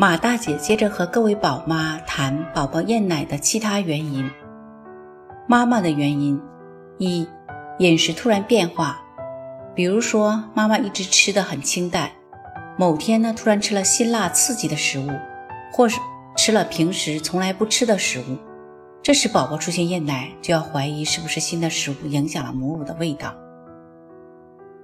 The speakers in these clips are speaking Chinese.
马大姐接着和各位宝妈谈宝宝厌奶的其他原因。妈妈的原因：一、饮食突然变化，比如说妈妈一直吃的很清淡，某天呢突然吃了辛辣刺激的食物，或是吃了平时从来不吃的食物，这时宝宝出现厌奶，就要怀疑是不是新的食物影响了母乳的味道。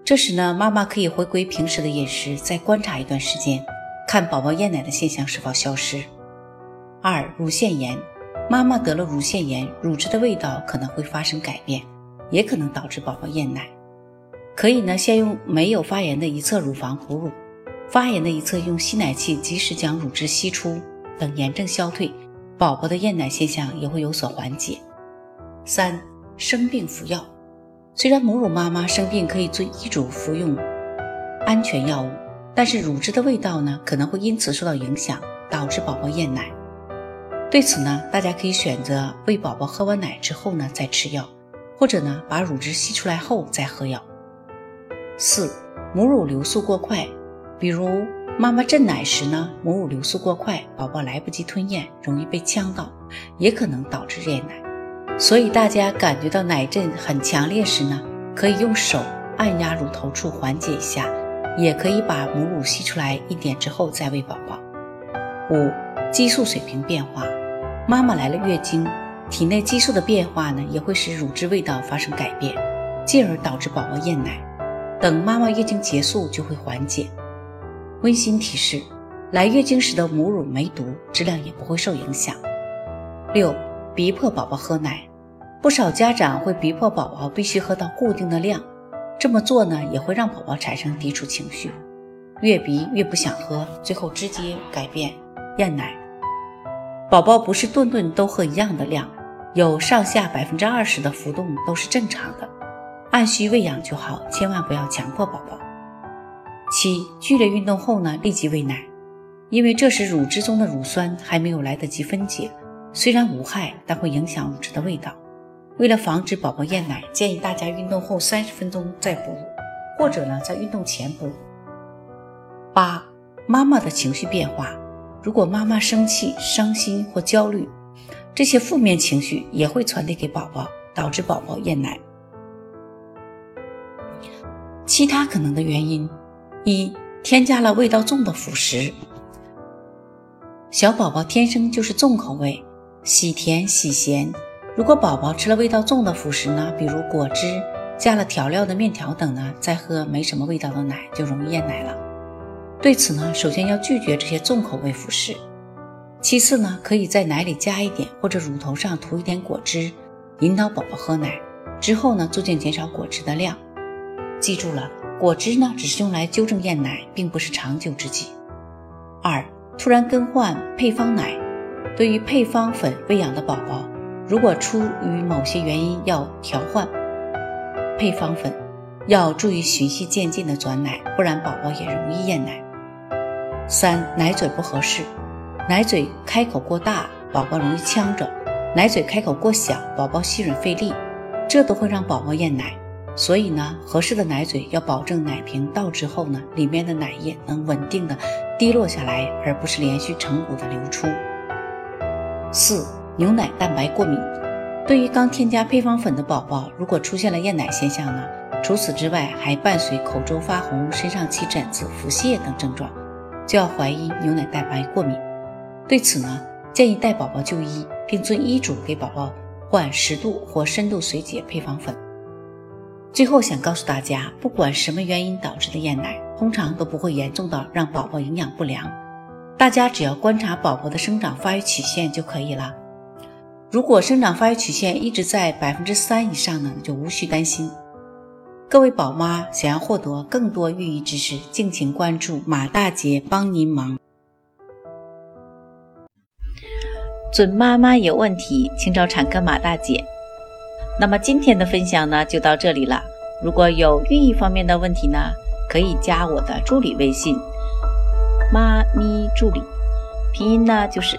这时呢，妈妈可以回归平时的饮食，再观察一段时间。看宝宝厌奶的现象是否消失。二、乳腺炎，妈妈得了乳腺炎，乳汁的味道可能会发生改变，也可能导致宝宝厌奶。可以呢，先用没有发炎的一侧乳房哺乳，发炎的一侧用吸奶器及时将乳汁吸出，等炎症消退，宝宝的厌奶现象也会有所缓解。三、生病服药，虽然母乳妈妈生病可以遵医嘱服用安全药物。但是乳汁的味道呢，可能会因此受到影响，导致宝宝厌奶。对此呢，大家可以选择喂宝宝喝完奶之后呢再吃药，或者呢把乳汁吸出来后再喝药。四、母乳流速过快，比如妈妈震奶时呢，母乳流速过快，宝宝来不及吞咽，容易被呛到，也可能导致厌奶。所以大家感觉到奶阵很强烈时呢，可以用手按压乳头处缓解一下。也可以把母乳吸出来一点之后再喂宝宝。五、激素水平变化，妈妈来了月经，体内激素的变化呢，也会使乳汁味道发生改变，进而导致宝宝厌奶。等妈妈月经结束就会缓解。温馨提示：来月经时的母乳没毒，质量也不会受影响。六、逼迫宝宝喝奶，不少家长会逼迫宝宝必须喝到固定的量。这么做呢，也会让宝宝产生抵触情绪，越逼越不想喝，最后直接改变厌奶。宝宝不是顿顿都喝一样的量，有上下百分之二十的浮动都是正常的，按需喂养就好，千万不要强迫宝宝。七，剧烈运动后呢，立即喂奶，因为这时乳汁中的乳酸还没有来得及分解，虽然无害，但会影响乳汁的味道。为了防止宝宝厌奶，建议大家运动后三十分钟再哺乳，或者呢在运动前哺乳。八、妈妈的情绪变化，如果妈妈生气、伤心或焦虑，这些负面情绪也会传递给宝宝，导致宝宝厌奶。其他可能的原因：一、添加了味道重的辅食，小宝宝天生就是重口味，喜甜喜咸。如果宝宝吃了味道重的辅食呢，比如果汁、加了调料的面条等呢，再喝没什么味道的奶，就容易厌奶了。对此呢，首先要拒绝这些重口味辅食。其次呢，可以在奶里加一点或者乳头上涂一点果汁，引导宝宝喝奶。之后呢，逐渐减少果汁的量。记住了，果汁呢只是用来纠正厌奶，并不是长久之计。二、突然更换配方奶，对于配方粉喂养的宝宝。如果出于某些原因要调换配方粉，要注意循序渐进的转奶，不然宝宝也容易厌奶。三、奶嘴不合适，奶嘴开口过大，宝宝容易呛着；奶嘴开口过小，宝宝吸吮费力，这都会让宝宝厌奶。所以呢，合适的奶嘴要保证奶瓶倒之后呢，里面的奶液能稳定的滴落下来，而不是连续成股的流出。四。牛奶蛋白过敏，对于刚添加配方粉的宝宝，如果出现了厌奶现象呢？除此之外，还伴随口周发红、身上起疹子、腹泻等症状，就要怀疑牛奶蛋白过敏。对此呢，建议带宝宝就医，并遵医嘱给宝宝换适度或深度水解配方粉。最后想告诉大家，不管什么原因导致的厌奶，通常都不会严重到让宝宝营养不良。大家只要观察宝宝的生长发育曲线就可以了。如果生长发育曲线一直在百分之三以上呢，就无需担心。各位宝妈想要获得更多孕育知识，敬请关注马大姐帮您忙。准妈妈有问题，请找产科马大姐。那么今天的分享呢，就到这里了。如果有孕育方面的问题呢，可以加我的助理微信“妈咪助理”，拼音呢就是